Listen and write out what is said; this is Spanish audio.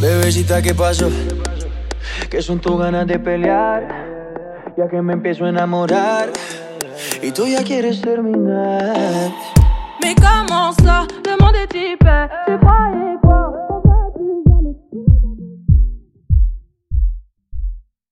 Bebecita, ¿qué pasó? Que son tus ganas de pelear, ya que me empiezo a enamorar y tú ya quieres terminar. Mais comment ça Demande type, tu crois